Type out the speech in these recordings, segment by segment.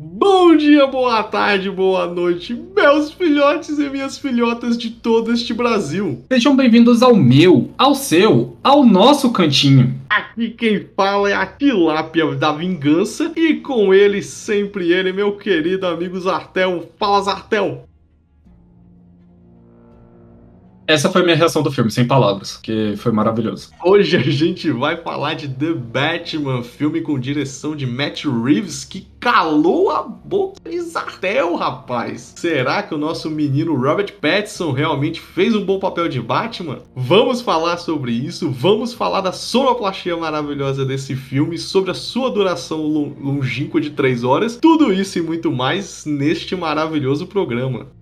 Bom dia, boa tarde, boa noite, meus filhotes e minhas filhotas de todo este Brasil. Sejam bem-vindos ao meu, ao seu, ao nosso cantinho. Aqui quem fala é a Tilápia da Vingança e com ele, sempre ele, meu querido amigo Zartel. Fala, Zartel! Essa foi a minha reação do filme, sem palavras, que foi maravilhoso. Hoje a gente vai falar de The Batman, filme com direção de Matt Reeves, que calou a boca de Zartel, rapaz. Será que o nosso menino Robert Pattinson realmente fez um bom papel de Batman? Vamos falar sobre isso, vamos falar da sonoplastia maravilhosa desse filme, sobre a sua duração longínqua de 3 horas, tudo isso e muito mais neste maravilhoso programa.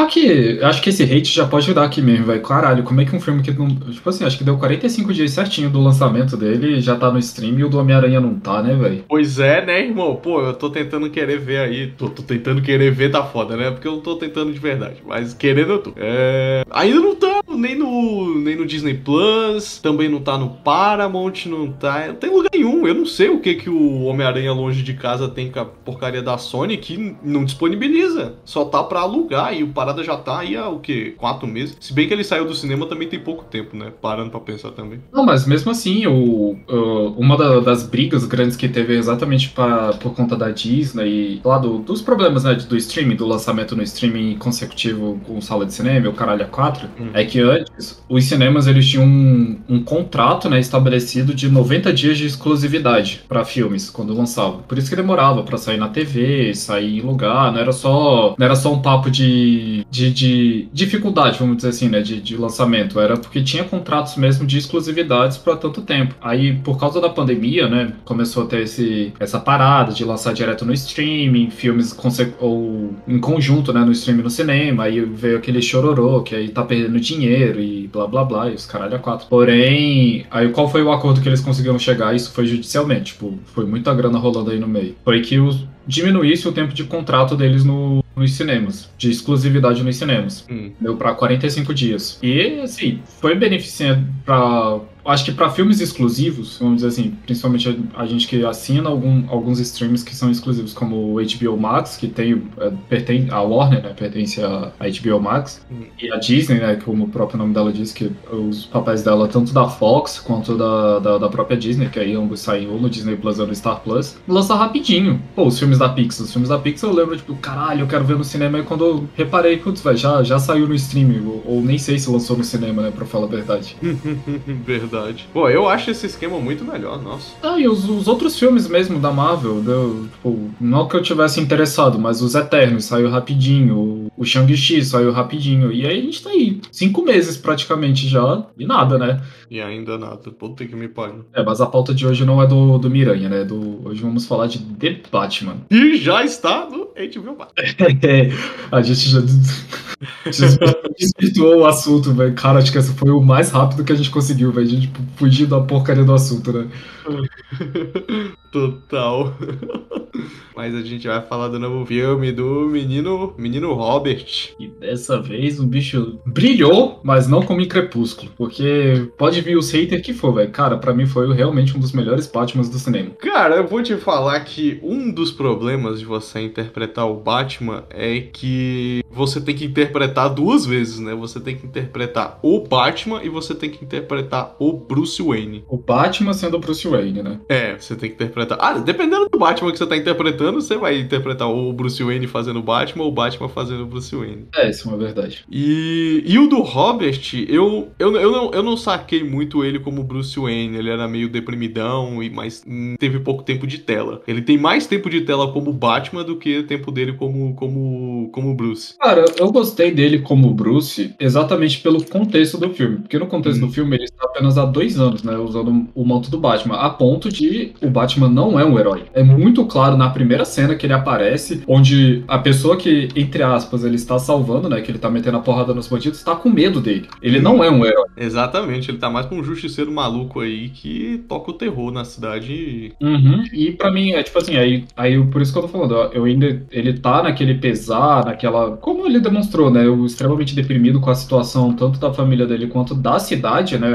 Pior que, acho que esse hate já pode dar aqui mesmo, velho. Caralho, como é que um filme que não. Tipo assim, acho que deu 45 dias certinho do lançamento dele já tá no stream e o do Homem-Aranha não tá, né, velho? Pois é, né, irmão? Pô, eu tô tentando querer ver aí. Tô, tô, tentando querer ver tá foda, né? Porque eu não tô tentando de verdade. Mas querendo eu tô. É... Ainda não tá nem no, nem no Disney Plus, também não tá no Paramount, não tá. Não tem lugar nenhum. Eu não sei o que que o Homem-Aranha longe de casa tem com a porcaria da Sony que não disponibiliza. Só tá pra alugar e o parada já tá aí há o quê? Quatro meses. Se bem que ele saiu do cinema também tem pouco tempo, né? Parando pra pensar também. Não, mas mesmo assim, o, o uma da, das brigas grandes que teve exatamente pra, por conta da Disney, lá do, dos problemas, né, do streaming, do lançamento no streaming consecutivo com sala de cinema, o caralho a 4, hum. é que antes os cinemas eles tinham um, um contrato, né, estabelecido de 90 dias de exclusividade para filmes quando lançavam. Por isso que demorava para sair na TV, sair em lugar, não era só, não era só um papo de de, de, dificuldade, vamos dizer assim, né, de, de lançamento. Era porque tinha contratos mesmo de exclusividades para tanto tempo. Aí, por causa da pandemia, né, começou a ter esse, essa parada de lançar direto no streaming, filmes ou em conjunto, né, no streaming no cinema. Aí veio aquele chororô, que aí tá perdendo dinheiro e blá blá blá, e os caralho a quatro. Porém, aí qual foi o acordo que eles conseguiram chegar? Isso foi judicialmente, tipo, foi muita grana rolando aí no meio. Foi que os diminuísse o tempo de contrato deles no, nos cinemas, de exclusividade nos cinemas. Hum. Deu para 45 dias. E, assim, foi beneficente para acho que para filmes exclusivos, vamos dizer assim, principalmente a, a, gente que assina algum, alguns streams que são exclusivos, como o HBO Max, que tem, é, pertence, a Warner, né, pertence a, a HBO Max, uhum. e a Disney, né, como o próprio nome dela diz, que os papéis dela, tanto da Fox quanto da, da, da própria Disney, que aí ambos saem ou no Disney Plus ou no Star Plus, lança rapidinho. Pô, os filmes da Pixar, os filmes da Pixar eu lembro, tipo, caralho, eu quero ver no cinema, e quando eu reparei, putz, velho, já, já saiu no streaming, ou, ou, nem sei se lançou no cinema, né, pra falar a verdade. verdade verdade. Pô, eu acho esse esquema muito melhor, nossa. Ah, e os, os outros filmes mesmo da Marvel, deu, tipo, não que eu tivesse interessado, mas os Eternos saiu rapidinho, o, Shang-Chi saiu rapidinho, e aí a gente tá aí, cinco meses praticamente já, e nada, né? E ainda nada, puta que me pariu. É, mas a pauta de hoje não é do, do Miranha, né? Do, hoje vamos falar de The Batman. E já está no HBO é, a gente já desvirtuou o assunto, velho. Cara, acho que esse foi o mais rápido que a gente conseguiu, velho. A gente fugir da porcaria do assunto, né? Total. Mas a gente vai falar do novo filme do menino, menino Robert. E dessa vez o bicho brilhou, mas não como em Crepúsculo. Porque pode vir os haters que for, velho. Cara, para mim foi realmente um dos melhores Batmans do cinema. Cara, eu vou te falar que um dos problemas de você interpretar o Batman é que você tem que interpretar duas vezes, né? Você tem que interpretar o Batman e você tem que interpretar o Bruce Wayne. O Batman sendo o Bruce Wayne Wayne, né? É, você tem que interpretar. Ah, dependendo do Batman que você tá interpretando, você vai interpretar o Bruce Wayne fazendo Batman ou o Batman fazendo o Bruce Wayne. É, isso é uma verdade. E, e o do Robert, eu, eu, eu, não, eu não saquei muito ele como Bruce Wayne. Ele era meio deprimidão, e mas teve pouco tempo de tela. Ele tem mais tempo de tela como Batman do que tempo dele como, como, como Bruce. Cara, eu gostei dele como Bruce exatamente pelo contexto do filme. Porque no contexto hum. do filme ele está apenas há dois anos, né? Usando o manto do Batman. A ponto de o Batman não é um herói. É muito claro na primeira cena que ele aparece, onde a pessoa que, entre aspas, ele está salvando, né? Que ele tá metendo a porrada nos bandidos, está com medo dele. Ele não é um herói. Exatamente, ele tá mais com um justiceiro maluco aí que toca o terror na cidade. Uhum. E para mim, é tipo assim, aí, aí por isso que eu tô falando, eu ainda. Ele tá naquele pesar, naquela. Como ele demonstrou, né? O extremamente deprimido com a situação tanto da família dele quanto da cidade, né?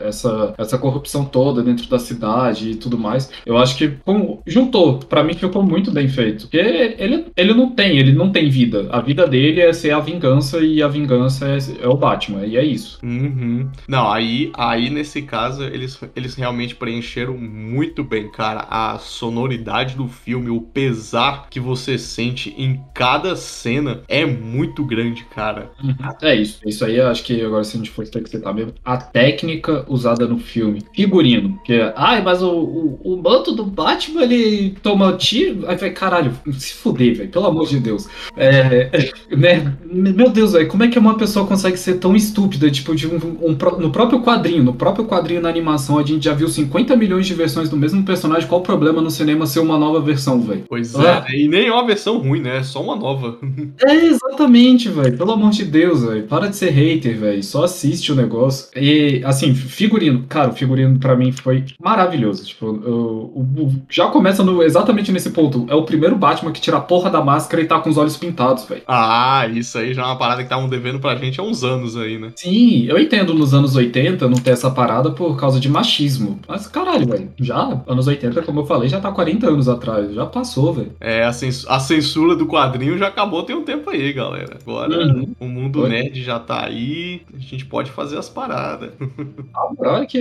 Essa, essa corrupção toda dentro da cidade e tudo mais. Eu acho que como, juntou, para mim ficou muito bem feito. Porque ele, ele não tem, ele não tem vida. A vida dele é ser a vingança e a vingança é, é o Batman. E é isso. Uhum. Não, aí, aí nesse caso eles, eles realmente preencheram muito bem, cara. A sonoridade do filme, o pesar que você sente em cada cena é muito grande, cara. Uhum. É isso. Isso aí eu acho que agora se a gente for ter que citar mesmo. A técnica usada no filme. Figurino. Que é, ai, mas o, o, o manto do Batman ele toma tiro. Aí vai, caralho, se fuder, velho. Pelo amor de Deus. É, né? Meu Deus, velho, como é que uma pessoa consegue ser tão estúpida? Tipo, de um, um, no próprio quadrinho, no próprio quadrinho na animação, a gente já viu 50 milhões de versões do mesmo personagem. Qual o problema no cinema ser uma nova versão, velho? Pois ah. é, e nem é uma versão ruim, né? É só uma nova. é, exatamente, velho. Pelo amor de Deus, velho. Para de ser hater, velho. Só assiste o negócio. E, assim, figurino. Cara, o figurino para mim foi maravilhoso. Tipo, eu, eu, já começa no, exatamente nesse ponto. É o primeiro Batman que tira a porra da máscara e tá com os olhos pintados, velho. Ah, isso aí já é uma parada que estavam devendo pra gente há uns anos aí, né? Sim, eu entendo nos anos 80 não ter essa parada por causa de machismo. Mas caralho, velho. Já, anos 80, como eu falei, já tá 40 anos atrás. Já passou, velho. É, a, cens a, censura do quadrinho já acabou tem um tempo aí, galera. Agora uhum. o mundo Foi. nerd já tá aí, a gente pode fazer as paradas. Ah, é que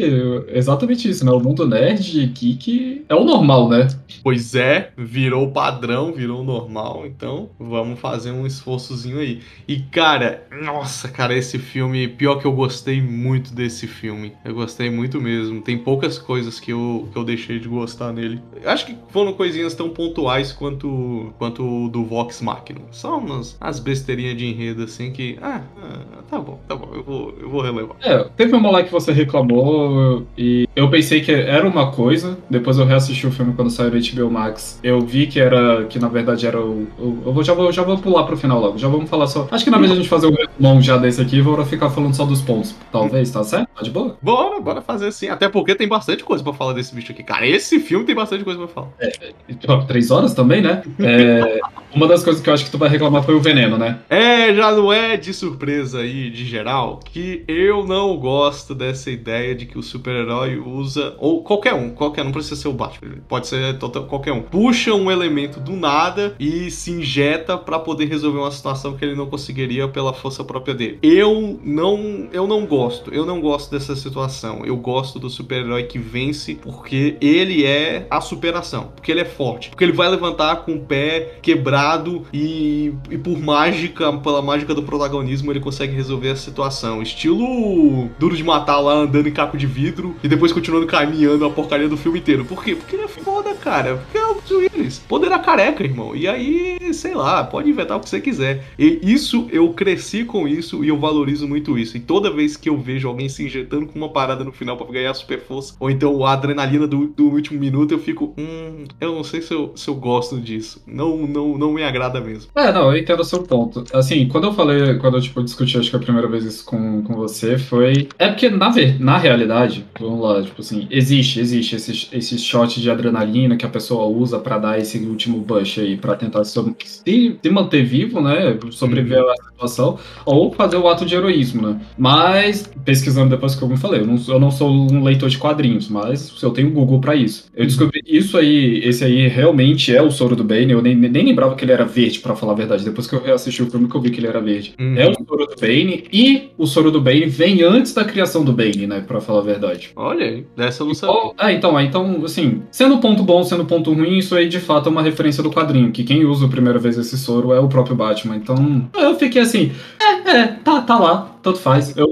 exatamente isso, né? O mundo nerd geek é o normal, né? Pois é, virou padrão, virou normal, então vamos fazer um esforçozinho aí. E cara, nossa, cara, esse filme, pior que eu gostei muito desse filme. Eu gostei muito mesmo. Tem poucas coisas que eu, que eu deixei de gostar nele. Acho que foram coisinhas tão pontuais quanto quanto o do Vox Machina. Só umas as besteirinhas de enredo assim que, ah, ah, tá bom, tá bom, eu vou eu vou relevar. É, teve uma lá que você reclamou e eu pensei que era uma coisa, depois eu reassisti o filme quando saiu no HBO Max. Eu vi que era que na verdade era o, o eu vou, já vou já vou pular pro final logo. Já vamos falar só. Acho que na vez a gente fazer um resumão já desse aqui, vou ficar falando só dos pontos. Talvez, tá certo? Tá de boa? Bora, bora fazer assim. Até porque tem bastante coisa pra falar desse bicho aqui. Cara, esse filme tem bastante coisa pra falar. É, é, três horas também, né? É, uma das coisas que eu acho que tu vai reclamar foi o veneno, né? É, já não é de surpresa aí, de geral, que eu não gosto dessa ideia de que o super-herói usa, ou qualquer um, qualquer, não precisa ser o Batman, pode ser total, qualquer um, puxa um elemento do nada e se injeta para poder resolver uma situação que ele não conseguiria pela força própria dele. Eu não, eu não gosto, eu não gosto dessa situação. Eu gosto do super-herói que vence porque ele é a superação, porque ele é forte, porque ele vai levantar com o pé quebrado e, e por mágica, pela mágica do protagonismo, ele consegue resolver a situação. Estilo duro de matar lá andando em caco de vidro e depois continuando caminhando a porcaria do filme inteiro. Por quê? Porque ele é foda, cara. Porque é o Willis. Poder da careca, irmão. E aí, sei lá, pode inventar o que você quiser. E isso, eu cresci com isso e eu valorizo muito isso. E toda vez que eu vejo alguém se injetando com uma parada no final para ganhar super força, ou então a adrenalina do, do, último minuto, eu fico, hum, eu não sei se eu, se eu gosto disso. Não, não, não me agrada mesmo. É, não, eu entendo o seu ponto. Assim, quando eu falei, quando eu tipo, discuti, acho que a primeira vez isso com, com você, foi. É porque, na, na realidade, vamos lá, tipo assim, existe, existe esse, esse shot de adrenalina que a pessoa usa para dar esse último Bush aí pra tentar se, se manter vivo, né? Sobreviver uhum. à situação, ou fazer o ato de heroísmo, né? Mas, pesquisando depois que eu me falei, eu não, eu não sou um leitor de quadrinhos, mas eu tenho Google para isso. Eu descobri isso aí, esse aí realmente é o soro do Bane. Eu nem, nem lembrava que ele era verde, para falar a verdade. Depois que eu reassisti o filme que eu vi que ele era verde. Uhum. É o soro do Bane, e o soro do Bane vem antes da criação do Bane, né? Pra falar a verdade. Olha dessa eu não sabia. Ah, então, então, assim, sendo ponto bom, sendo ponto ruim, isso aí de fato é uma referência do quadrinho, que quem usa a primeira vez esse soro é o próprio Batman. Então, eu fiquei assim, é, é, tá, tá lá tanto faz. Eu,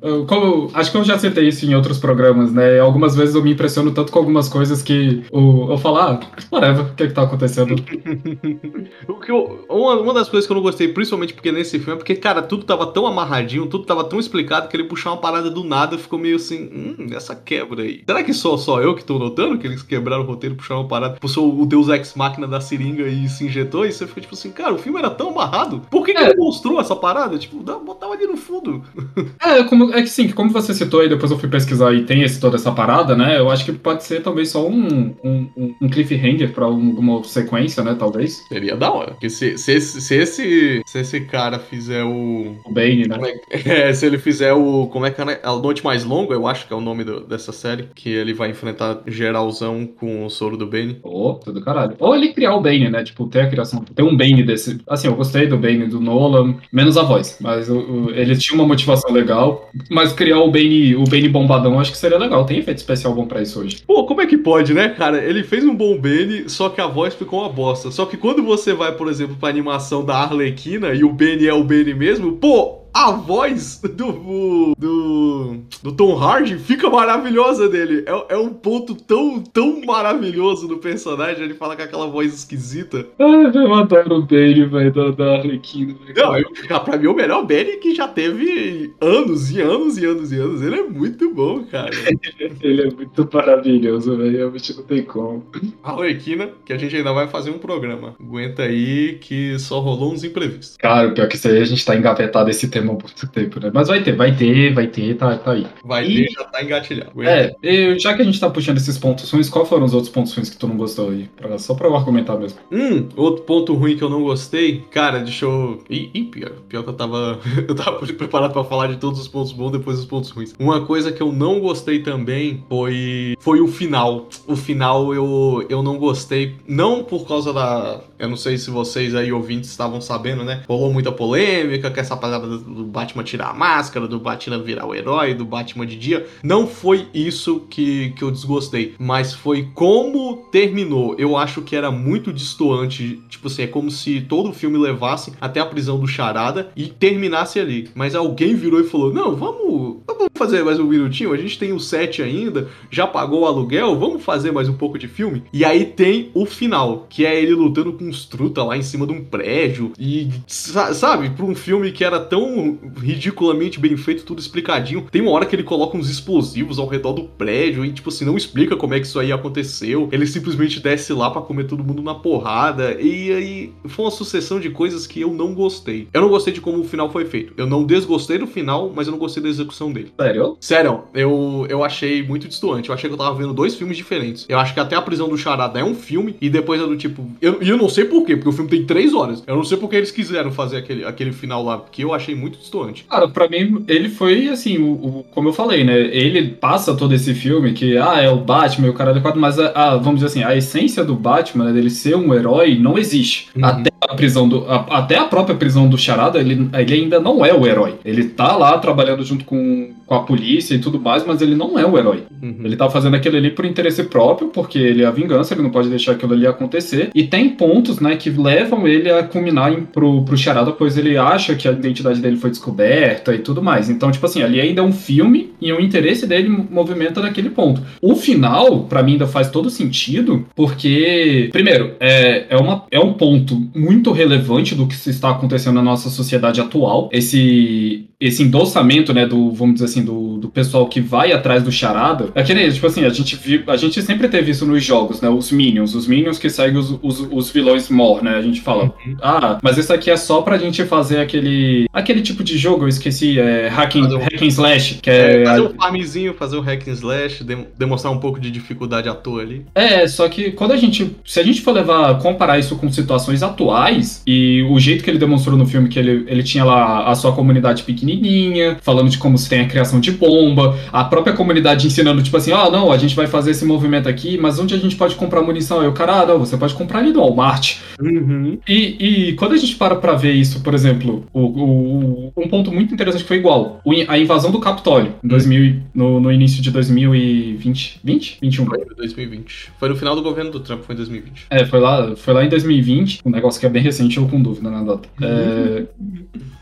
eu, como, acho que eu já citei isso em outros programas, né? Algumas vezes eu me impressiono tanto com algumas coisas que o, eu falo, ah, whatever, o que é que tá acontecendo? o que eu, uma, uma das coisas que eu não gostei, principalmente porque nesse filme, é porque, cara, tudo tava tão amarradinho, tudo tava tão explicado que ele puxar uma parada do nada ficou meio assim, hum, essa quebra aí. Será que só, só eu que tô notando que eles quebraram o roteiro, puxaram uma parada, puxou o Deus Ex Máquina da seringa e se injetou? E você fica tipo assim, cara, o filme era tão amarrado, por que, que é. ele mostrou essa parada? Tipo, botava ali no fundo tudo. É, como, é que sim, como você citou aí, depois eu fui pesquisar e tem esse, toda essa parada, né? Eu acho que pode ser talvez só um, um, um cliffhanger pra alguma sequência, né? Talvez. Seria da hora. Porque se, se, esse, se, esse, se esse cara fizer o. O Bane, né? É, é, se ele fizer o. Como é que é? A Noite Mais Longa, eu acho que é o nome do, dessa série. Que ele vai enfrentar geralzão com o soro do Bane. Oh, tudo caralho. Ou ele criar o Bane, né? Tipo, ter a criação. Ter um Bane desse. Assim, eu gostei do Bane do Nolan, menos a voz. Mas o, o, ele tinha uma motivação legal. Mas criar o Bane, o Bane bombadão acho que seria legal. Tem efeito especial bom pra isso hoje. Pô, como é que pode, né, cara? Ele fez um bom Bane, só que a voz ficou uma bosta. Só que quando você vai, por exemplo, pra animação da Arlequina e o Bane é o Bane mesmo, pô, a voz do, do, do Tom Hardy fica maravilhosa dele. É, é um ponto tão, tão maravilhoso do personagem. Ele fala com aquela voz esquisita. Ai, eu adoro o Bane, velho, da, da Arlequina. Não, eu, pra mim, o melhor Bane que já teve anos e anos e anos e anos. Ele é muito bom, cara. ele é muito maravilhoso, velho. Realmente não tem como. A Arlequina, que a gente ainda vai fazer um programa. Aguenta aí que só rolou uns imprevistos. Cara, pior que isso aí a gente tá engavetado esse tema tempo, né? Mas vai ter, vai ter, vai ter, tá, tá aí. Vai e... ter, já tá engatilhado. É, já que a gente tá puxando esses pontos ruins, qual foram os outros pontos ruins que tu não gostou aí? Pra, só pra eu argumentar mesmo. Hum, outro ponto ruim que eu não gostei, cara, deixa eu. Ih, ih pior. Pior que eu tava. eu tava preparado pra falar de todos os pontos bons depois dos pontos ruins. Uma coisa que eu não gostei também foi. Foi o final. O final eu, eu não gostei. Não por causa da. Eu não sei se vocês aí ouvintes estavam sabendo, né? Rolou muita polêmica com essa parada do Batman tirar a máscara, do Batman virar o herói, do Batman de dia. Não foi isso que, que eu desgostei, mas foi como terminou. Eu acho que era muito distoante. Tipo assim, é como se todo o filme levasse até a prisão do Charada e terminasse ali. Mas alguém virou e falou: Não, vamos, vamos fazer mais um minutinho. A gente tem o set ainda, já pagou o aluguel, vamos fazer mais um pouco de filme. E aí tem o final, que é ele lutando com os truta lá em cima de um prédio. E sabe, para um filme que era tão ridiculamente bem feito, tudo explicadinho. Tem uma hora que ele coloca uns explosivos ao redor do prédio e, tipo assim, não explica como é que isso aí aconteceu. Ele simplesmente desce lá para comer todo mundo na porrada. E aí foi uma sucessão de coisas que eu não gostei. Eu não gostei de como o final foi feito. Eu não desgostei do final, mas eu não gostei da execução dele. Sério? Sério, eu, eu achei muito distoante. Eu achei que eu tava vendo dois filmes diferentes. Eu acho que até a prisão do Charada é um filme e depois é do tipo. E eu, eu não sei porquê, porque o filme tem três horas. Eu não sei porque eles quiseram fazer aquele, aquele final lá, porque eu achei muito distoante. Cara, pra mim, ele foi assim, o, o, como eu falei, né? Ele passa todo esse filme que, ah, é o Batman e o cara é quadro, mas, a, a, vamos dizer assim, a essência do Batman, né, dele ser um herói, não existe. Uhum. Até a prisão do. A, até a própria prisão do Charada, ele, ele ainda não é o herói. Ele tá lá trabalhando junto com, com a polícia e tudo mais, mas ele não é o herói. Uhum. Ele tá fazendo aquilo ali por interesse próprio, porque ele é a vingança, ele não pode deixar aquilo ali acontecer. E tem pontos, né, que levam ele a culminar em, pro, pro Charada, pois ele acha que a identidade dele foi descoberta e tudo mais. Então, tipo assim, ali ainda é um filme e o interesse dele movimenta naquele ponto. O final, para mim, ainda faz todo sentido, porque, primeiro, é, é, uma, é um ponto muito relevante do que está acontecendo na nossa sociedade atual. Esse, esse endossamento, né, do, vamos dizer assim, do, do pessoal que vai atrás do charada. É que nem, tipo assim, a gente, viu, a gente sempre teve isso nos jogos, né, os Minions, os Minions que seguem os, os, os vilões more, né, a gente fala, uhum. ah, mas isso aqui é só pra gente fazer aquele, aquele tipo de jogo, eu esqueci, é hack and, hack and slash, que é, é fazer um farmzinho, fazer um hack and slash, dem demonstrar um pouco de dificuldade à toa ali. É, só que quando a gente. Se a gente for levar, comparar isso com situações atuais, e o jeito que ele demonstrou no filme, que ele, ele tinha lá a sua comunidade pequenininha, falando de como se tem a criação de bomba, a própria comunidade ensinando, tipo assim, ah, não, a gente vai fazer esse movimento aqui, mas onde a gente pode comprar munição? Eu, cara, ah, não, você pode comprar ali no Walmart. Uhum. E, e quando a gente para pra ver isso, por exemplo, o, o- um ponto muito interessante que foi igual, o a invasão do Capitólio, em 2000, no, no início de 2020, 20? 21. Foi em 2020. Foi no final do governo do Trump, foi em 2020. É, foi lá, foi lá em 2020, um negócio que é bem recente, eu com dúvida na data. É,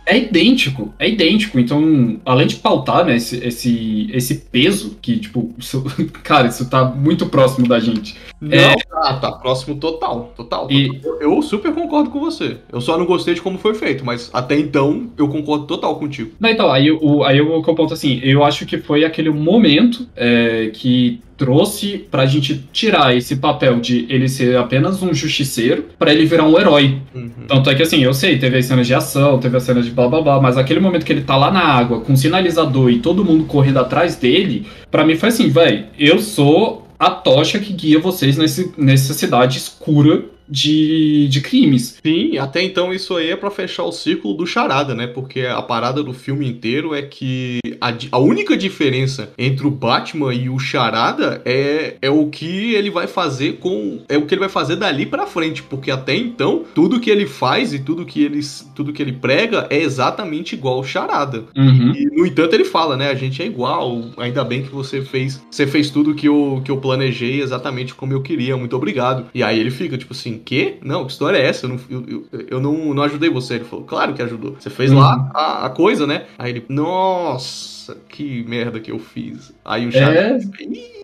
é idêntico, é idêntico. Então, além de pautar, né, esse, esse, esse peso, que, tipo, isso- cara, isso tá muito próximo da gente. Não, É. tá, tá próximo total, total. E- Eu, eu super concordo com você. Eu só não gostei de como foi feito, mas até então eu concordo total contigo. Não, então, aí, o, aí o que eu ponto assim, eu acho que foi aquele momento é, que trouxe pra gente tirar esse papel de ele ser apenas um justiceiro pra ele virar um herói. Uhum. Tanto é que assim, eu sei, teve as cenas de ação, teve as cenas de blá blá blá, mas aquele momento que ele tá lá na água com sinalizador e todo mundo correndo atrás dele, pra mim foi assim, véi, eu sou a tocha que guia vocês nesse, nessa cidade escura de, de crimes. Sim, até então isso aí é pra fechar o círculo do charada, né? Porque a parada do filme inteiro é que a, a única diferença entre o Batman e o charada é, é o que ele vai fazer com. É o que ele vai fazer dali pra frente. Porque até então, tudo que ele faz e tudo que ele, tudo que ele prega é exatamente igual ao charada. Uhum. E, no entanto, ele fala, né? A gente é igual. Ainda bem que você fez. Você fez tudo que eu, que eu planejei exatamente como eu queria. Muito obrigado. E aí ele fica, tipo assim, quê? Não, que história é essa? Eu não, eu, eu- eu não, não ajudei você. Ele falou, claro que ajudou. Você fez Uhum. lá a, a coisa, né? Aí ele, nossa, que merda que eu fiz. Aí o Charlie É,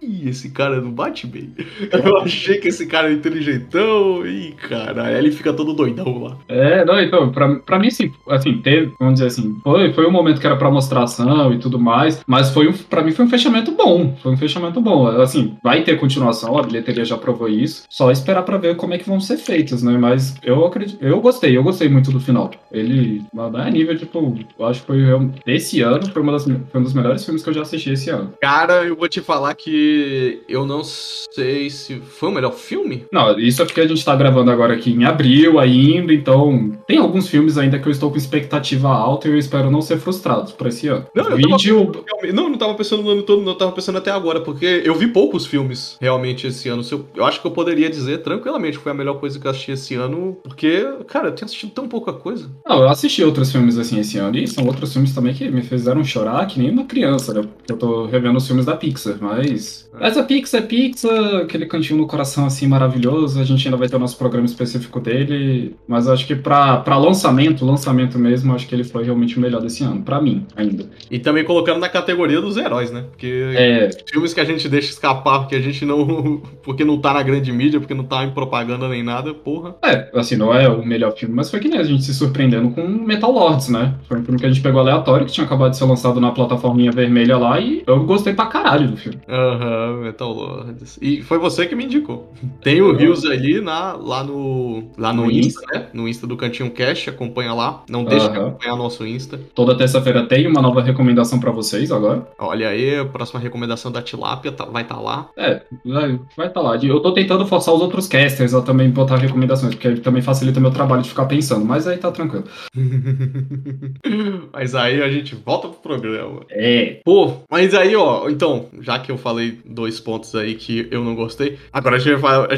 Ih, esse cara não bate bem. Eu achei que esse cara é inteligentão. Ih, cara. Aí ele fica todo doidão lá. É, não, então, pra, pra mim, assim, assim, teve, vamos dizer assim, foi, foi um momento que era pra mostrar ação e tudo mais, mas foi um, pra mim foi um fechamento bom, foi um fechamento bom, assim, vai ter continuação, a bilheteria já provou isso, só esperar pra ver como é que vão ser feitos, né, mas eu acredito, eu gostei, eu gostei muito do final, ele, não é nível, tipo, eu acho que foi, esse ano, foi, uma das, foi um dos melhores filmes que eu já assisti esse ano. Cara, eu vou te falar que eu não sei se foi o melhor filme. Não, isso é porque a gente tá gravando agora aqui em abril ainda, então tem alguns filmes ainda que eu estou com expectativa alta e eu espero não ser frustrado pra esse ano. Não, eu Vídeo. Realmente- Não, não tava pensando no ano todo, não eu tava pensando até agora, porque eu vi poucos filmes realmente esse ano. Eu, eu acho que eu poderia dizer tranquilamente que foi a melhor coisa que eu assisti esse ano, porque, cara, eu tenho assistido tão pouca coisa. Não, eu assisti outros filmes assim esse ano e são outros filmes também que me fizeram chorar que uma criança, né? Eu tô revendo os filmes da Pixar, mas. Mas a Pixar é Pixar, aquele cantinho no coração assim maravilhoso. A gente ainda vai ter o nosso programa específico dele. Mas eu acho que pra, pra lançamento, lançamento mesmo, acho que ele foi realmente o melhor desse ano, pra mim, ainda. E também colocando na categoria dos heróis, né? Porque É, filmes que a gente deixa escapar porque a gente não. porque não tá na grande mídia, porque não tá em propaganda nem nada, porra. É, assim, não é o melhor filme, mas foi que nem a gente se surpreendendo com Metal Lords, né? Foi um filme que a gente pegou aleatório, que tinha acabado de ser lançado na plataforminha vermelha lá, e eu gostei pra caralho do filme. Aham, Metal Lords. E foi você que me indicou. Tem o Rios ali na, lá no. Lá no No Insta, né? No Insta do Cantinho Cash, acompanha lá. Não deixa de Aham. acompanhar nosso Insta. Toda terça-feira tem uma nova recomendação pra vocês agora. Olha aí, a próxima recomendação da Tilápia tá- vai estar lá. É, vai vai tá lá. Eu tô tentando forçar os outros casters a também botar recomendações, porque também facilita meu trabalho de ficar pensando, mas aí tá tranquilo. mas aí a gente volta pro programa. É. Pô, mas aí, ó, então, já que eu falei dois pontos aí que eu não gostei, agora a gente vai falar.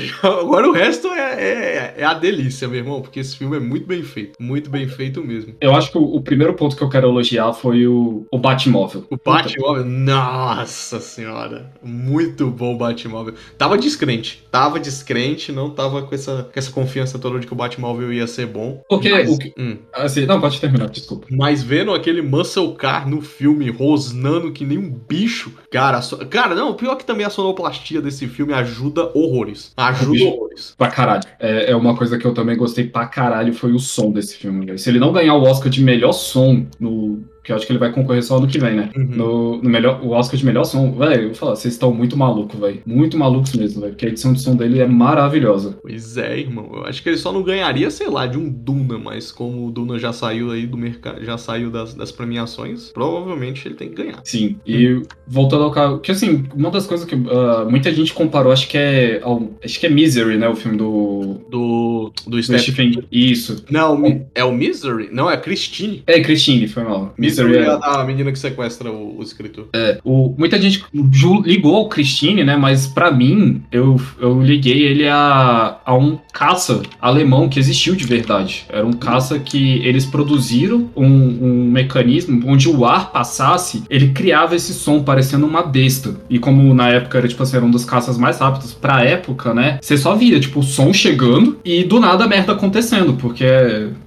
Agora o resto é, é, é a delícia, meu irmão, porque esse filme é muito bem feito. Muito bem feito mesmo. Eu acho que o, o primeiro ponto que eu quero elogiar foi o, o Batmóvel. O Batmóvel, nossa senhora, muito bom o Batmóvel. Tava descrente, tava descrente, não tava com essa, com essa confiança toda de que o Batmóvel ia ser bom. Porque mas, o que- hum, Assim, não, pode terminar, desculpa. mas vendo aquele Muscle Car no filme, rosnando que nem um bicho, cara, so- cara, não, pior que também a sonoplastia desse filme ajuda horrores. Ajuda bicho. horrores. Pra caralho. É, é uma coisa que eu também gostei pra caralho, foi o som desse filme. Se ele não ganhar o Oscar de melhor som no. Que eu acho que ele vai concorrer só ano que vem, né? Uhum. No, no melhor, o Oscar de melhor som, velho, eu vou falar, vocês estão muito malucos, velho. Muito malucos mesmo, velho. Porque a edição de som dele é maravilhosa. Pois é, irmão. Eu acho que ele só não ganharia, sei lá, de um Duna, mas como o Duna já saiu aí do mercado, já saiu das, das premiações, provavelmente ele tem que ganhar. Sim. E voltando ao carro, que assim, uma das coisas que uh, muita gente comparou, acho que é. Ao, acho que é Misery, né? O filme do. Do. Do do Stephen. Isso. Não, é o Misery? Não, é Christine. É, Christine, foi mal. Misery É é. a menina que sequestra o, o escritor. O, muita gente ligou ao Christine, né? Mas pra mim, eu, eu liguei ele a, a um caça alemão que existiu de verdade. Era um caça que eles produziram um, um mecanismo onde o ar passasse, ele criava esse som parecendo uma besta. E como na época era, tipo assim, era um dos caças mais rápidos pra época, né? Você só via, tipo, o som chegando e do nada a merda acontecendo, porque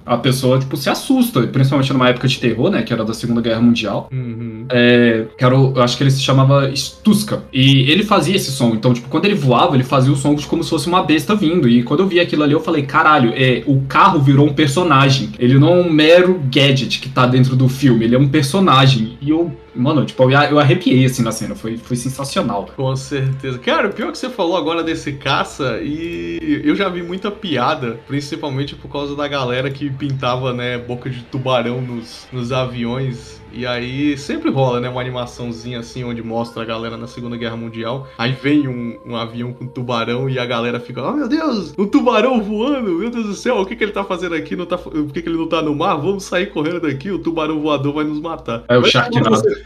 a pessoa, tipo, se assusta, principalmente numa época de terror, né? Que era da Segunda Guerra Mundial. Uhum. É, que era o- eu acho que ele se chamava Stuska. E ele fazia esse som. Então, tipo, quando ele voava, ele fazia o som de como se fosse uma besta vindo. E quando eu vi aquilo ali, eu falei, caralho, é, o carro virou um personagem. Ele não é um mero gadget que tá dentro do filme, ele é um personagem. E eu, mano, tipo, eu, arrepiei assim na cena. Foi, foi sensacional. Com certeza. Cara, o pior que você falou agora desse caça, e eu já vi muita piada, principalmente por causa da galera que pintava, né, boca de tubarão nos, nos aviões. E aí sempre rola, né, uma animaçãozinha assim, onde mostra a galera na Segunda Guerra Mundial. Aí vem um, um avião com tubarão e a galera fica, oh meu Deus, um tubarão voando, meu Deus do céu, o que, que ele tá fazendo aqui? Não tá, por que, que ele não tá no mar? Vamos sair correndo daqui, o tubarão voador vai nos matar. É o Mas Sharknado. você-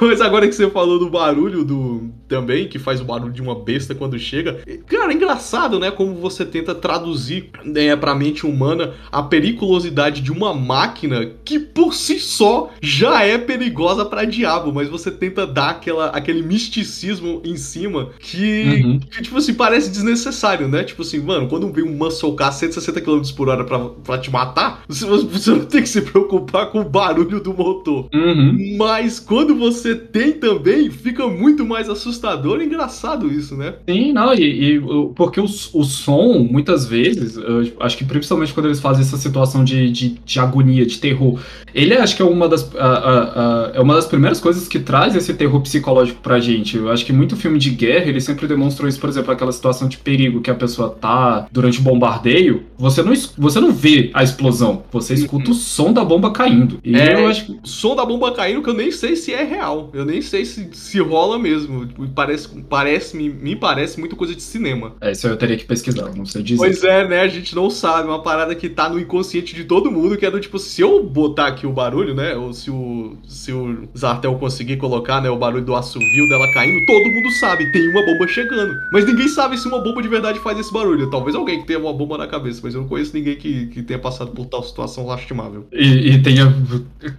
Mas agora que você falou do barulho do também, que faz o barulho de uma besta quando chega. Cara, é engraçado, né? Como você tenta traduzir né, pra mente humana a periculosidade de uma máquina que por si só já é perigosa pra diabo, mas você tenta dar aquela, aquele misticismo em cima que, Uhum. que, tipo assim, parece desnecessário, né? Tipo assim, mano, quando vem um muscle car 160 km por hora pra, pra te matar, você, você não tem que se preocupar com o barulho do motor. Uhum. Mas quando você tem também, fica muito mais assustador e engraçado isso, né? Sim, não, e, e porque o, o som, muitas vezes, eu acho que principalmente quando eles fazem essa situação de, de, de agonia, de terror, ele acho que é uma das, a- a- a- é uma das primeiras coisas que traz esse terror psicológico pra gente. Eu acho que muito filme de guerra, ele sempre demonstrou isso, por exemplo, aquela situação de perigo que a pessoa tá durante o bombardeio, você não, você não vê a explosão, você escuta o som da bomba caindo. E É. eu acho que som da bomba caindo que eu nem sei se é real. Eu nem sei se, se rola mesmo. Parece, parece me, me parece muito coisa de cinema. é, isso eu teria que pesquisar, não sei dizer. Pois é, né? A gente não sabe. Uma parada que tá no inconsciente de todo mundo, que é do tipo, se eu botar aqui o barulho, né? Ou se o, se o Zartel conseguir colocar, né, o barulho do assovio dela caindo, todo mundo sabe, tem uma bomba chegando. Mas ninguém sabe se uma bomba de verdade faz esse barulho. Talvez alguém que tenha uma bomba na cabeça, mas eu não conheço ninguém que, que tenha passado por tal situação lastimável. E, e tenha,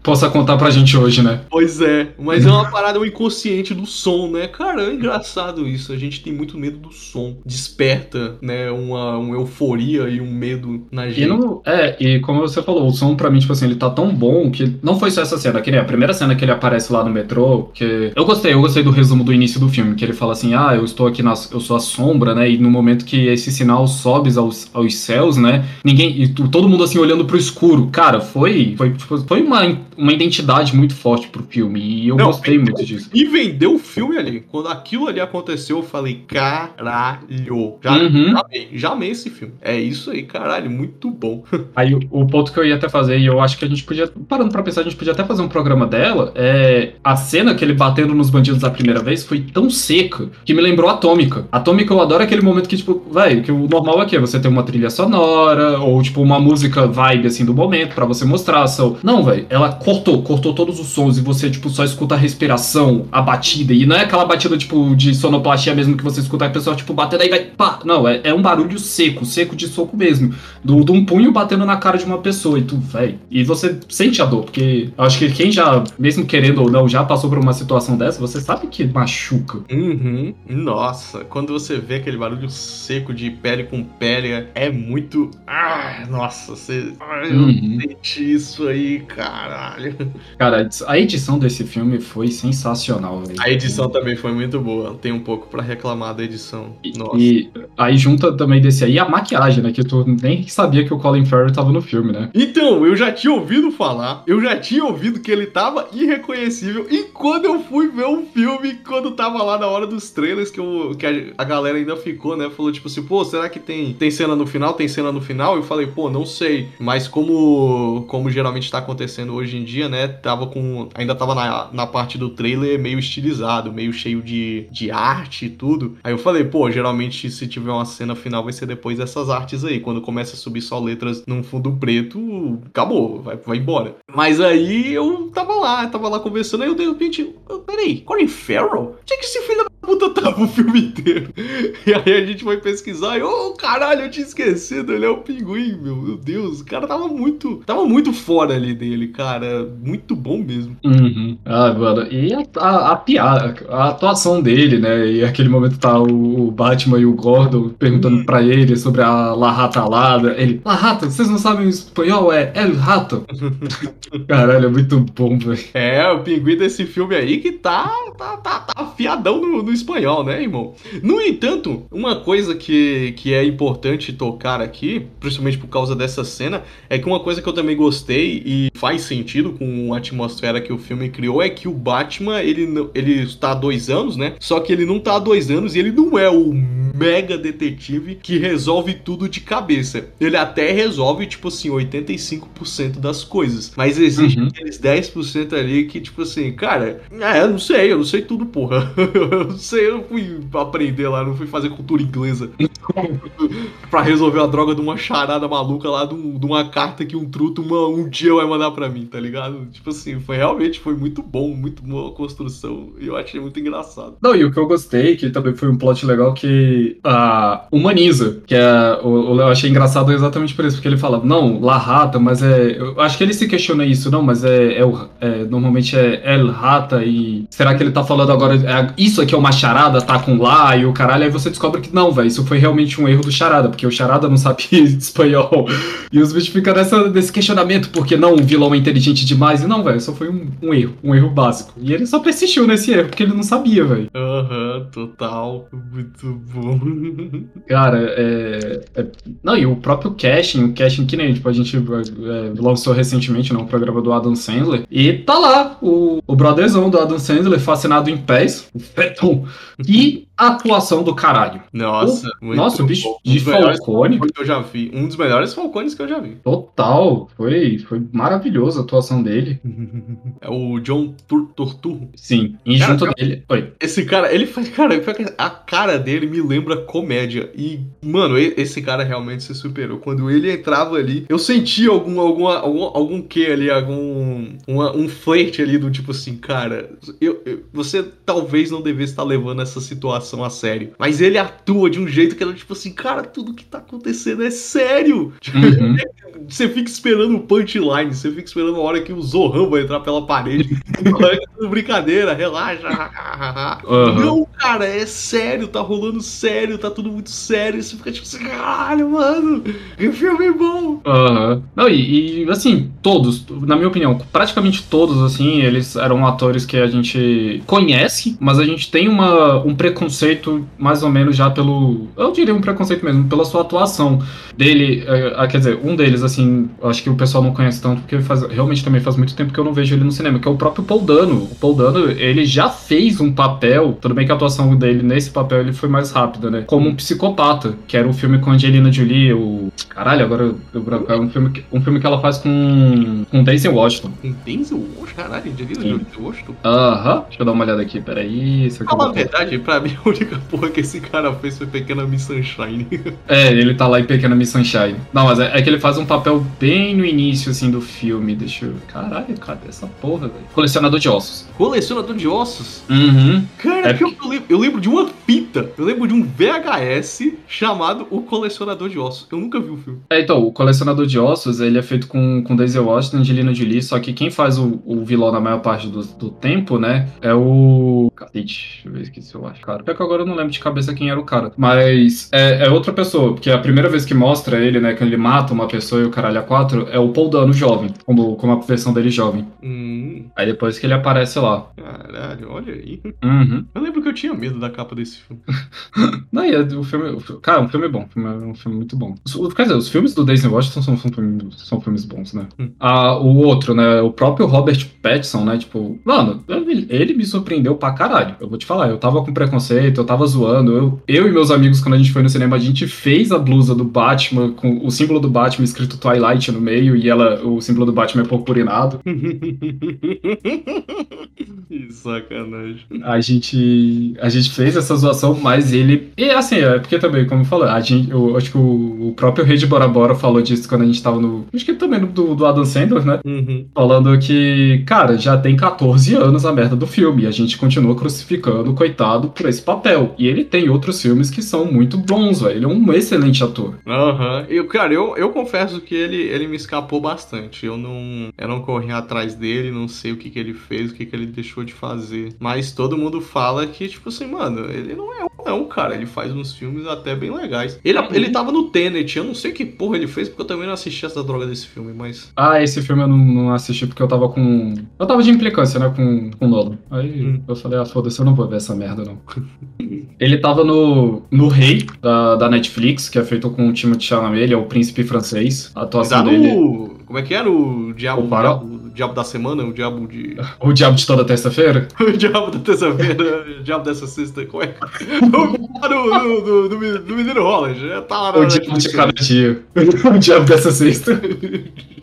possa contar pra gente hoje, né? Pois é, mas é uma parada um inconsciente do som, né? Cara, é engraçado isso. A gente tem muito medo do som. Desperta, né? Uma, uma euforia e um medo na gente. E não, é, e como você falou, o som pra mim, tipo assim, ele tá tão bom que não foi só essa cena, que nem a primeira cena que ele aparece lá no metrô, que eu gostei, eu gostei do resumo do início do filme, que ele fala assim, ah, eu estou aqui, na, eu sou a sombra, né, e no momento que esse sinal sobe aos, aos céus, né, ninguém, e todo mundo assim olhando pro escuro, cara, foi, foi, tipo, foi uma, uma identidade muito forte pro filme, e eu Não, gostei muito disso. E vendeu o filme ali. Quando aquilo ali aconteceu, eu falei, caralho. Já, Uhum. já amei, já amei esse filme. É isso aí, caralho, muito bom. Aí o, o ponto que eu ia até fazer, e eu acho que a gente podia, parando pra pensar, a gente podia até fazer um programa dela, é a cena que ele batendo nos bandidos a primeira vez foi tão seca que me lembrou Atômica. Atômica eu adoro aquele momento que, tipo, velho, que o normal é você ter uma trilha sonora, ou tipo, uma música vibe assim do momento pra você mostrar a. Não, velho, ela cortou, cortou todos os sons e você, tipo, só escuta a respiração, a batida, e não é aquela batida, tipo, de sonoplastia mesmo que você escuta a pessoa, tipo, batendo aí vai, pá. Não, é, é um barulho seco, seco de soco mesmo do, de um punho batendo na cara de uma pessoa e tu, velho. E você sente a dor, porque acho que quem já, mesmo querendo ou não, já passou por uma situação dessa, você sabe que machuca. Uhum. Nossa, quando você vê aquele barulho seco de pele com pele, é- muito. Ah, nossa, você. Ai, eu Uhum. senti isso aí, caralho. Cara, a edição desse filme foi sensacional, velho. A edição também foi muito boa. Tem um pouco pra reclamar da edição. Nossa. E aí junta também desse aí a maquiagem, né? Que tu nem sabia que o Colin Farrell tava no filme, né? Então, eu já tinha ouvido falar, eu já tinha ouvido que ele tava irreconhecível. E quando eu fui ver o filme, quando tava lá na hora dos trailers, que, eu, que a, a galera ainda ficou, né? Falou tipo assim, pô, será que tem, tem cena no final? Tem cena no final? Eu falei, pô, não sei. Mas como, como geralmente tá acontecendo hoje em dia, né? Tava com. Ainda tava na, na parte do trailer meio estilizado, meio cheio de, de arte e tudo. Aí eu falei, pô, geralmente se tiver uma cena final vai ser depois dessas artes aí. Quando começa a subir só letras num fundo preto, acabou, vai, vai embora. Mas aí eu tava lá, tava lá conversando, aí eu de repente, oh, peraí, Colin Farrell? É que esse filho puta tava o filme inteiro? E aí a gente foi pesquisar e, ô oh, caralho, eu tinha esquecido, ele é o pinguim, meu, meu Deus, o cara tava muito, tava muito fora ali dele, cara, muito bom mesmo. Uhum. Ah, mano, e a, a, a piada, a atuação dele, né, e aquele momento tá o, o Batman e o Gordon perguntando uhum. pra ele sobre a La Rata Alada, ele, La Rata, vocês não sabem o espanhol? É El Rato. Caralho, é muito bom, velho. É, o pinguim desse filme aí que tá, tá, tá, tá afiadão no, no espanhol, né, irmão? No entanto, uma coisa que, que é importante tocar aqui, principalmente por causa dessa cena, é que uma coisa que eu também gostei e faz sentido com a atmosfera que o filme criou é que o Batman, ele, ele está há dois anos, né? Só que ele não tá há dois anos e ele não é o mega detetive que resolve tudo de cabeça. Ele até resolve, tipo assim, 85% das coisas. Mas existe uhum. aqueles 10% ali que, tipo assim, cara, é, eu não sei, eu não sei tudo, porra. eu não sei, eu não fui aprender lá, não fui fazer cultura inglesa pra resolver a droga de uma charada maluca lá, de, um, de uma carta que um truto uma, um dia vai mandar pra mim, tá ligado? Tipo assim, foi realmente foi muito bom, muito boa construção. E eu achei muito engraçado. Não, e o que eu gostei, que também foi um plot legal que uh, humaniza, que é, o, o eu achei engraçado exatamente por isso, porque ele fala, não, La Rata, mas é. Eu acho que ele se questiona isso, não, mas é, é, é normalmente é El Rata e. Será que ele tá falando agora. É, isso aqui é uma charada, tá com lá e o caralho, aí você descobre que não, velho, isso foi realmente um erro do charada, porque o charada não sabia espanhol. E os bichos ficam nessa, nesse questionamento, porque não, o vilão é inteligente demais. E não, velho, só foi um, um, erro, um erro básico. E ele só persistiu nesse erro, porque ele não sabia, velho. Aham, uhum, total. Muito bom. Cara, é, é, Não, e o próprio casting, o casting que nem, tipo, a gente é, lançou recentemente, né, um programa do Adam Sandler. E tá lá, o, o brotherzão do Adam Sandler, fascinado em pés, o E atuação do caralho. Nossa, o, nossa, o bicho um de Falcone. Que eu já vi. Um dos melhores Falcones que eu já vi. Total. Foi, foi maravilhosa a atuação dele. é o John Turturro. Sim. E cara, junto cara, dele. Oi. Esse cara, ele faz. Cara, a cara dele me lembra comédia. E, mano, esse cara realmente se superou. Quando ele entrava ali, eu senti algum, alguma, algum, algum que ali, algum. Uma, um flerte ali do tipo assim, cara, eu, eu, você talvez não devesse estar levando essa situação a sério. Mas ele atua de um jeito que ela, tipo assim, cara, tudo que tá acontecendo é sério. Uhum. você fica esperando o punchline, você fica esperando a hora que o Zohan vai entrar pela parede. Brincadeira, relaxa. Uhum. Não, cara, é sério, tá rolando sério, tá tudo muito sério. Você fica tipo assim, caralho, mano, que filme bom. Uhum. Não, e, e, assim, todos, na minha opinião, praticamente todos, assim, eles eram atores que a gente conhece, mas a gente tem uma, um preconceito mais ou menos já pelo. Eu diria um preconceito mesmo, pela sua atuação dele. É, quer dizer, um deles, assim, acho que o pessoal não conhece tanto, porque faz, realmente também faz muito tempo que eu não vejo ele no cinema, que é o próprio Paul Dano. O Paul Dano, ele já fez um papel, tudo bem que a atuação dele nesse papel ele foi mais rápida, né? Como um psicopata, que era um filme com Angelina Jolie, o. Caralho, agora eu branco. É um filme, que, um filme que ela faz com. com Daisy Washington. Com Daisy Washington? Caralho, Angelina Jolie Washington? Aham. Deixa eu dar uma olhada aqui, peraí. Fala a verdade, pra mim a única porra que esse cara fez foi Pequena Miss Sunshine. é, ele tá lá em Pequena Miss Sunshine. Não, mas é, é, que ele faz um papel bem no início, assim, do filme. Deixa eu. Caralho, cadê essa porra, velho? Colecionador de ossos. Colecionador de ossos? Uhum. Cara, é eu, lembro, eu lembro de uma fita. Eu lembro de um VHS chamado O Colecionador de Ossos. Eu nunca vi o filme. É, então, o Colecionador de Ossos, ele é feito com, com Daisy Washington e Angelina Jolie, só que quem faz o, o vilão na maior parte do, do tempo, né, é o... Cacete, deixa eu ver aqui se eu acho, cara. Que agora eu não lembro de cabeça quem era o cara. Mas é, é outra pessoa, porque a primeira vez que mostra ele, né, que ele mata uma pessoa e o caralho a quatro, é o Paul Dano jovem, como, como a versão dele jovem. Hum. Aí depois que ele aparece lá. Caralho, olha aí. Uhum. Eu lembro que eu tinha medo da capa desse filme. Não, e é- o filme. o Cara, um filme bom. o filme é um filme muito bom. Os- Quer dizer, os filmes do Daisy Washington são, são, filmes, são filmes bons, né? Hum. Ah, o outro, né? O próprio Robert Pattinson, né? Tipo, mano, ele, ele me surpreendeu pra caralho. Eu vou te falar, eu tava com preconceito, eu tava zoando. Eu, eu e meus amigos, quando a gente foi no cinema, a gente fez a blusa do Batman com o símbolo do Batman escrito Twilight no meio e ela, o símbolo do Batman é purpurinado. que sacanagem. A gente, a gente fez essa zoação, mas ele. E assim, é porque também, como eu falei, a gente, eu acho que o, o próprio Rei de Bora Bora falou disso quando a gente tava no. Acho que também no, do, do Adam Sandler, né? Uhum. Falando que, cara, já tem 14 anos a merda do filme. E a gente continua crucificando coitado por esse papel. E ele tem outros filmes que são muito bons, velho. Ele é um excelente ator. Aham. Eu, cara, eu, eu confesso que ele, ele me escapou bastante. Eu não, eu não corri atrás dele, não sei o que, que ele fez, o que, que ele deixou de fazer. Mas todo mundo fala que, tipo assim, mano, ele não é um não, cara. Ele faz uns filmes até bem legais. Ele, Uhum. ele tava no Tenet, eu não sei que porra ele fez, porque eu também não assisti essa droga desse filme, mas. Ah, esse filme eu não, não assisti porque eu tava com. Eu tava de implicância, né, com, com o Nolan. Aí Hum. eu falei, ah, foda-se, eu não vou ver essa merda, não. ele tava no, no Rei, da, da Netflix, que é feito com o Timothée Chalamet, ele é o príncipe francês. A atuação Tá dele. Como é que era o diabo, O farol? diabo, o diabo da semana? O diabo de. O Diabo de Toda Terça-feira? O diabo da terça-feira, o diabo dessa sexta, como é? O do, do, do, do, menino Holland, já tá lá na O Diabo de Cada Dia. o Diabo dessa sexta.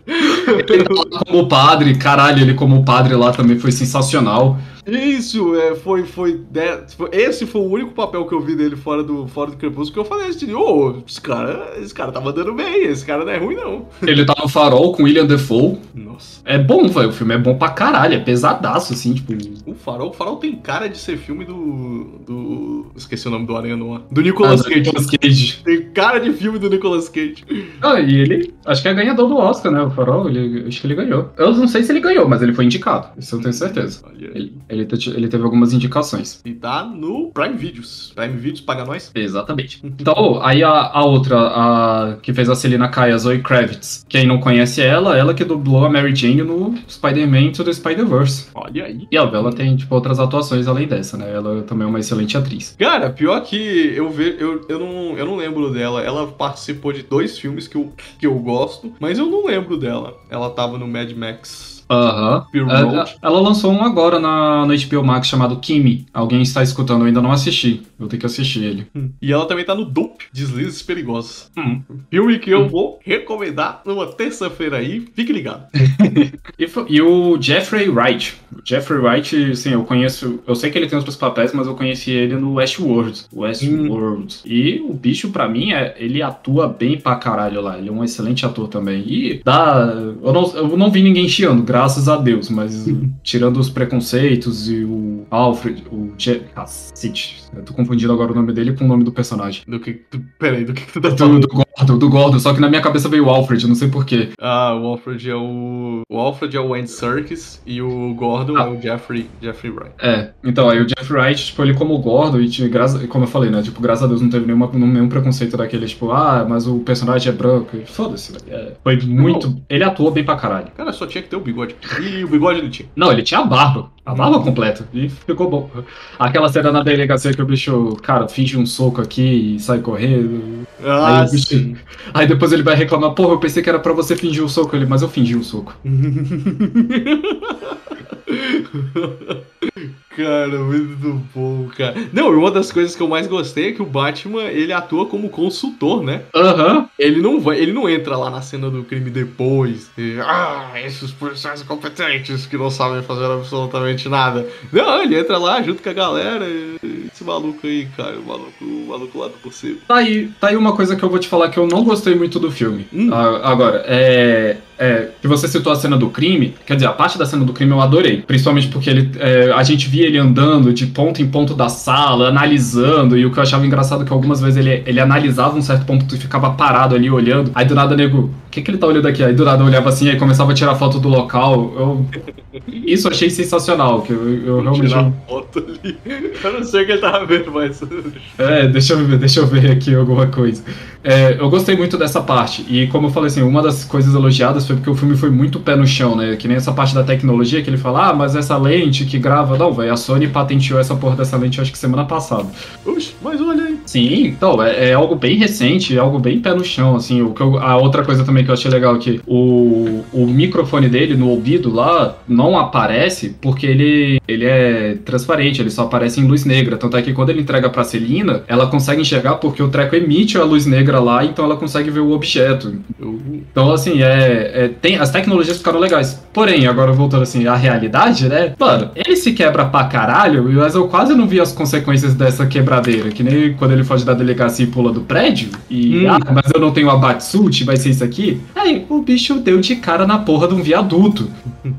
Ele tava como padre, caralho, ele como padre lá também foi sensacional. Isso, é, foi, foi, de- foi- Esse foi o único papel que eu vi dele fora do, fora do Crepúsculo que eu falei assim, ô, esse cara, esse cara tá mandando bem, esse cara não é ruim, não. Ele tá no farol com William Defoe. Nossa. É bom, velho. O filme é bom pra caralho, é pesadaço, assim, tipo. O Farol, o Farol tem cara de ser filme do. do. Esqueci o nome do Aranha Noir. Do Nicolas Ah, Cage. Nicolas Cage. Tem cara de filme do Nicolas Cage. Ah, e ele, acho que é ganhador do Oscar, né? O Farol, ele, acho que ele ganhou. Eu não sei se ele ganhou, mas ele foi indicado. Isso eu tenho certeza. Olha. Ele, ele, te- ele teve algumas indicações. E tá no Prime Videos. Prime Videos paga nós. Exatamente. Então, aí a, a outra, a que fez a Selina Kai, a Zoe Kravitz. Quem não conhece ela, ela que dublou a Mary Jane no Spider-Man the Spider-Verse. Olha aí. E ela, ela tem, tipo, outras atuações além dessa, né? Ela também é uma excelente atriz. Cara, pior que eu eu, eu, não, eu não lembro dela. Ela participou de dois filmes que eu, que eu gosto, mas eu não lembro dela. Ela tava no Mad Max Aham. Fury Ela, Road. ela lançou um agora na, no HBO Max chamado Kimi. Alguém está escutando, eu ainda não assisti. Eu tenho que assistir ele. E ela também tá no Dope, Deslizes Perigosos. Hum. Filme que eu vou recomendar numa terça-feira aí. Fique ligado. E, e o Jeffrey Wright. O Jeffrey Wright, sim, eu conheço. Eu sei que ele tem outros papéis, mas eu conheci ele no Westworld. Westworld. E o bicho, pra mim, é, ele atua bem pra caralho lá. Ele é um excelente ator também. E dá. Eu não, eu não vi ninguém chiando, graças a Deus, mas tirando os preconceitos e o Alfred, o Je Cacete. Eu tô confundindo agora o nome dele com o nome do personagem. Do que. Tu, peraí, do que, que tu tá Do, falando? do Gordo, do Gordo, só que na minha cabeça veio o Alfred, não sei porquê. Ah, o Alfred é o. O Alfred é o Andy Serkis e o Gordon Ah. é o Jeffrey, Jeffrey Wright. É, então, aí o Jeff Wright, tipo, ele como gordo, e tinha, graça, como eu falei, né, tipo, graças a Deus não teve nenhuma, nenhum preconceito daquele, tipo, ah, mas o personagem é branco, foda-se, velho. É, foi muito, ele atuou bem pra caralho. Cara, só tinha que ter o bigode. E o bigode ele tinha. Não, ele tinha a barba, a barba completa, e ficou bom. Aquela cena na delegacia que o bicho, cara, finge um soco aqui e sai correndo, Ah, aí, bicho, aí depois ele vai reclamar, porra, eu pensei que era pra você fingir um soco, ele, mas eu fingi um soco. Cara, muito bom, cara. Não, e uma das coisas que eu mais gostei é que o Batman, ele atua como consultor, né? Aham, Ele não vai, ele não entra lá na cena do crime depois. E, ah, esses policiais incompetentes que não sabem fazer absolutamente nada. Não, ele entra lá junto com a galera. e Esse maluco aí, cara, o maluco, o maluco lá do possível. Tá aí, tá aí uma coisa que eu vou te falar que eu não gostei muito do filme. Hum. Agora, é, é. Que você citou a cena do crime, quer dizer, a parte da cena do crime eu adorei. Principalmente porque ele, é, a gente via ele andando de ponto em ponto da sala, analisando, e o que eu achava engraçado é que algumas vezes ele, ele analisava um certo ponto e ficava parado ali olhando. Aí do nada, nego, o que, que ele tá olhando aqui? Aí do nada eu olhava assim, aí começava a tirar foto do local. Eu, isso eu achei sensacional, que eu, eu realmente. Tirar foto ali. Eu não sei o que ele tava vendo, mas. É, deixa eu ver, deixa eu ver aqui alguma coisa. É, eu gostei muito dessa parte. E como eu falei assim, uma das coisas elogiadas foi porque o filme foi muito pé no chão, né? Que nem essa parte da tecnologia que ele fala, ah, mas essa lente que grava. Não, velho, a Sony patenteou essa porra dessa lente, acho que semana passada. Oxe, mas olha aí. Sim, então, é, é algo bem recente, é algo bem pé no chão, assim. O que eu- a outra coisa também que eu achei legal é que o, o microfone dele no ouvido lá não aparece porque ele, ele é transparente, ele só aparece em luz negra. Tanto é que quando ele entrega pra Celina, ela consegue enxergar porque o treco emite a luz negra lá, então ela consegue ver o objeto. Então, assim, é, é- tem, as tecnologias ficaram legais. Porém, agora voltando assim, à realidade, né? Mano, ele se quebra pra caralho, mas eu quase não vi as consequências dessa quebradeira. Que nem quando ele foge da delegacia e pula do prédio. E, Hum. ah, mas eu não tenho a Batsuit, vai ser isso aqui. Aí, o bicho deu de cara na porra de um viaduto.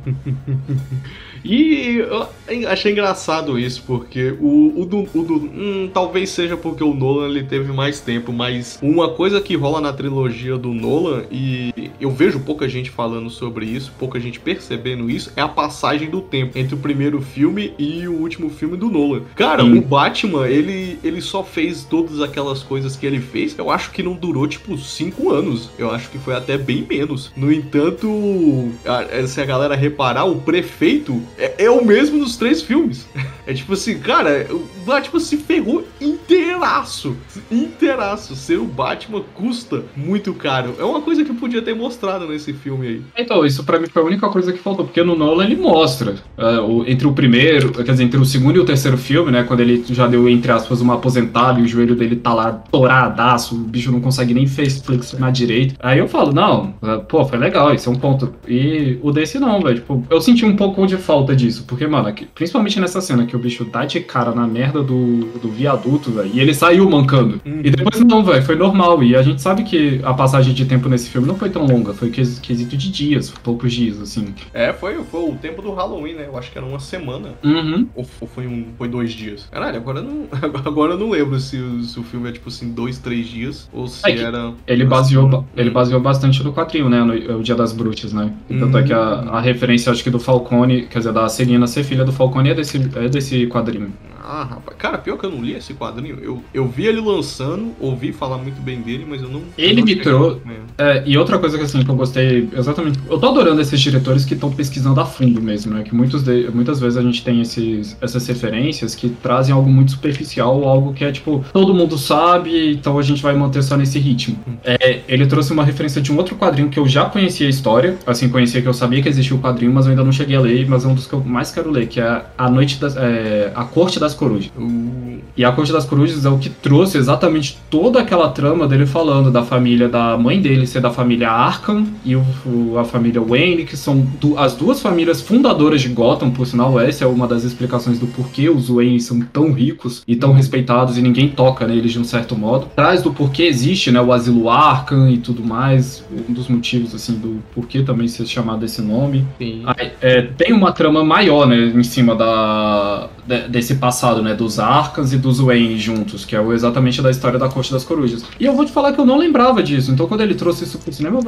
E eu achei engraçado isso, porque o, o do. O do hum, talvez seja porque o Nolan ele teve mais tempo, mas uma coisa que rola na trilogia do Nolan, e eu vejo pouca gente falando sobre isso, pouca gente percebendo isso, é a passagem do tempo entre o primeiro filme e o último filme do Nolan. Cara, Sim. o Batman, ele, ele só fez todas aquelas coisas que ele fez, eu acho que não durou tipo 5 anos. Eu acho que foi até bem menos. No entanto, a- se a galera reparar, o prefeito é, é o mesmo dos três filmes. É tipo assim, cara, o Batman se ferrou inteiraço. Inteiraço. Ser o Batman custa muito caro. É uma coisa que podia ter mostrado nesse filme aí. Então, isso pra mim foi a única coisa que faltou, porque no Nolan ele mostra. é, o- entre o primeiro, quer dizer, entre o segundo e o terceiro filme, né? Quando ele já deu, entre aspas, uma aposentada e o joelho dele tá lá toradaço, o bicho não consegue nem fez flexionar direito. Aí eu falo, não, é, pô, foi legal, isso é um ponto. E o desse não, velho. Tipo, eu senti um pouco de falta disso, porque, mano, aqui- principalmente nessa cena que o bicho dá de cara na merda do, do viaduto, velho, e ele saiu mancando. Uhum. E depois não, velho, foi normal. E a gente sabe que a passagem de tempo nesse filme não foi tão longa, foi ques- quesito de dias, poucos dias, assim. É, foi, foi o tempo do Halloween, né? Eu acho que era uma semana. Uhum. Ou, ou foi, um, foi dois dias? Caralho, agora eu não, agora eu não lembro se, o- se o filme é tipo assim, dois, três dias. Ou se É era. Ele baseou, ele baseou bastante no quadrinho, né? No, o Dia das Bruxas, né? E Tanto é que a, a referência, acho que do Falcone, quer dizer, da Celina ser filha do Falcone é desse, é desse quadrinho. Ah, rapaz. Cara, pior que eu não li esse quadrinho. Eu, eu vi ele lançando, ouvi falar muito bem dele, mas eu não. Ele não me cheguei trou- a acompanhar. É, e outra coisa que assim, que eu gostei exatamente. Eu tô adorando esses diretores que estão pesquisando a fundo mesmo, né? Que muitos de- muitas vezes a gente tem esses, essas referências que trazem algo muito superficial, algo que é tipo, todo mundo sabe, então a gente vai manter só nesse ritmo. É, ele trouxe uma referência de um outro quadrinho que eu já conhecia a história, assim, conhecia que eu sabia que existia o quadrinho, mas eu ainda não cheguei a ler, mas é um dos que eu mais quero ler, que é A Noite das. é, a Corte das Corujas. O- E a Corte das Corujas é o que trouxe exatamente toda aquela trama dele falando da família da mãe dele ser da família Arkham e o, o- a família Wayne, que são as duas famílias fundadoras de Gotham, por sinal, essa é uma das explicações do porquê os Wayne são tão ricos e tão respeitados e ninguém toca neles de um certo modo. Traz do porquê existe, né, o asilo Arkham e tudo mais, um dos motivos, assim, do porquê também ser chamado esse nome. Aí, é, tem uma trama maior, né, em cima da, de- desse passado, né, dos Arcans e dos Wayne juntos, que é exatamente da história da Corte das Corujas. E eu vou te falar que eu não lembrava disso, então quando ele trouxe isso pro cinema,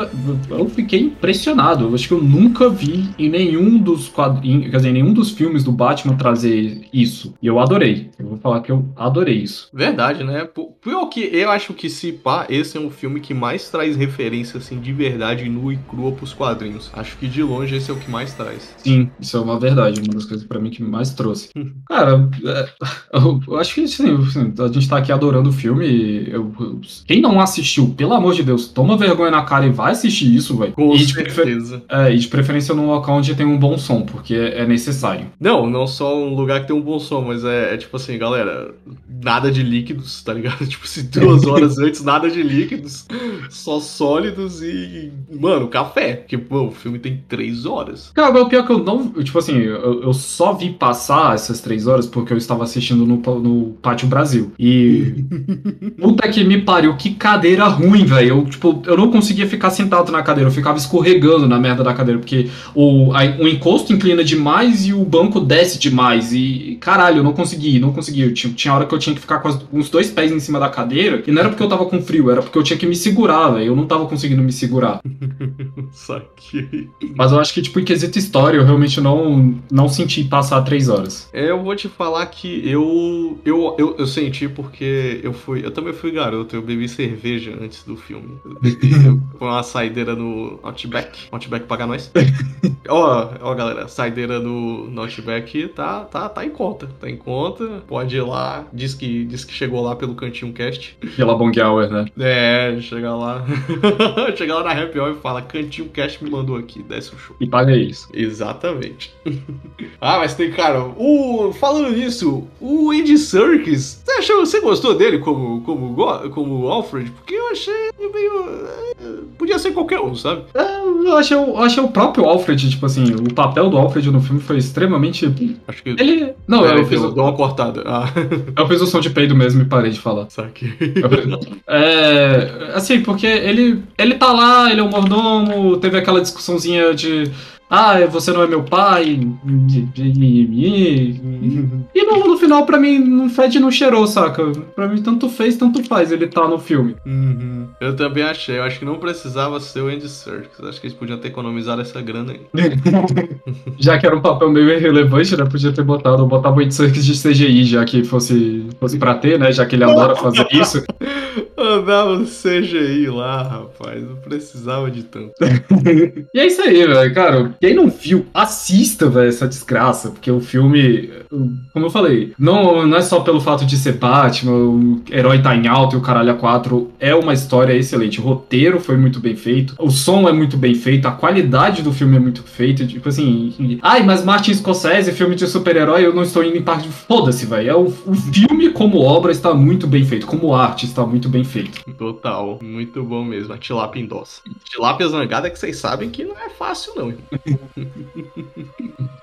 eu- eu fiquei impressionado. Eu acho que eu nunca vi em nenhum dos quadrinhos, quer dizer, em nenhum dos filmes do Batman trazer isso. E eu adorei. Eu vou falar que eu adorei isso. Verdade, né? Pior que eu acho que se pá, esse é um filme que mais traz referência, assim, de verdade, nua e crua pros quadrinhos. Acho que de longe esse é o que mais traz. Sim, isso é uma verdade, uma das coisas pra mim que mais trouxe. Cara, é, eu, acho que assim, assim, a gente tá aqui adorando o filme. eu- eu- quem não assistiu, pelo amor de Deus, toma vergonha na cara e vai assistir isso, velho. Com E certeza. é, e de preferência num local onde tem um bom som, porque é, necessário. Não, não só um lugar que tem um bom som, mas é, é tipo assim, galera, nada de líquidos, tá ligado? Tipo assim, duas horas antes, nada de líquidos, só sólidos e, mano, café. Porque, pô, o filme tem três horas. Cara, o pior é que eu não. Tipo assim, eu, eu só vi passar essas três horas porque eu estava assistindo no, no Pátio Brasil. E. Puta que me pariu, que cadeira ruim, velho. Eu, tipo, eu não conseguia ficar sentado na cadeira, eu ficava escorregando na merda da cadeira, porque o, a- o encosto inclina demais e o banco desce demais. E, caralho, eu não consegui, não consegui. Eu tinha, tinha hora que eu tinha que ficar com as- os dois pés em cima da cadeira, e não era porque eu tava com frio, era porque eu tinha que me segurar, velho. Eu não tava conseguindo me segurar. Saquei. Mas eu acho que, tipo, em quesito história, eu realmente não, não senti passar três horas. É, eu vou te falar que eu, eu, eu, eu senti porque eu fui. Eu também fui garoto, eu bebi cerveja antes do filme. Foi uma saideira no Outback. Outback paga nós. Ó, ó, galera, saideira no, no Outback tá, tá, tá em conta. Tá em conta. Pode ir lá. Diz que, diz que chegou lá pelo Cantinho Cast. Pela Bong Hour, né? É, chega lá. chega lá na Happy Hour e fala: Cantinho Cast me mandou aqui, desce o show. E paga isso. Exatamente. ah, mas tem, cara, o. Falando nisso, o Andy Serkis, você achou, você gostou dele como, como, como Alfred? Porque eu achei meio. é, Podia ser qualquer um, sabe? É, eu achei, eu achei o próprio Alfred, tipo assim, o papel do Alfred no filme foi extremamente. Acho que. Ele. Não, É, eu, eu fiz fiz, dou uma cortada. Ah, eu fiz o som de peido mesmo e parei de falar. saquei. É, assim, porque ele, ele tá lá, ele é o mordomo, teve aquela discussãozinha de. Ah, você não é meu pai. E no, no final, pra mim, não fede não cheirou, saca? Pra mim, tanto fez, tanto faz ele tá no filme. Uhum. Eu também achei. Eu acho que não precisava ser o Andy Serkis. Acho que eles podiam ter economizado essa grana aí. Já que era um papel meio irrelevante, né? Podia ter botado, botar muito Serkis de CGI, já que fosse, fosse pra ter, né? Já que ele adora fazer isso. Andava no CGI lá, rapaz. Não precisava de tanto. E é isso aí, velho, cara. Quem não viu, assista, velho, essa desgraça, porque o filme, como eu falei, não, não é só pelo fato de ser Batman, o herói tá em alta e o caralho a 4, é uma história excelente. O roteiro foi muito bem feito, o som é muito bem feito, a qualidade do filme é muito feita, tipo assim, ai, mas Martin Scorsese, filme de super-herói, eu não estou indo em parte foda-se, velho. É o, o filme como obra está muito bem feito, como arte está muito bem feito. Total. Muito bom mesmo. A tilápia endossa. Tilápia zangada que vocês sabem que não é fácil, não.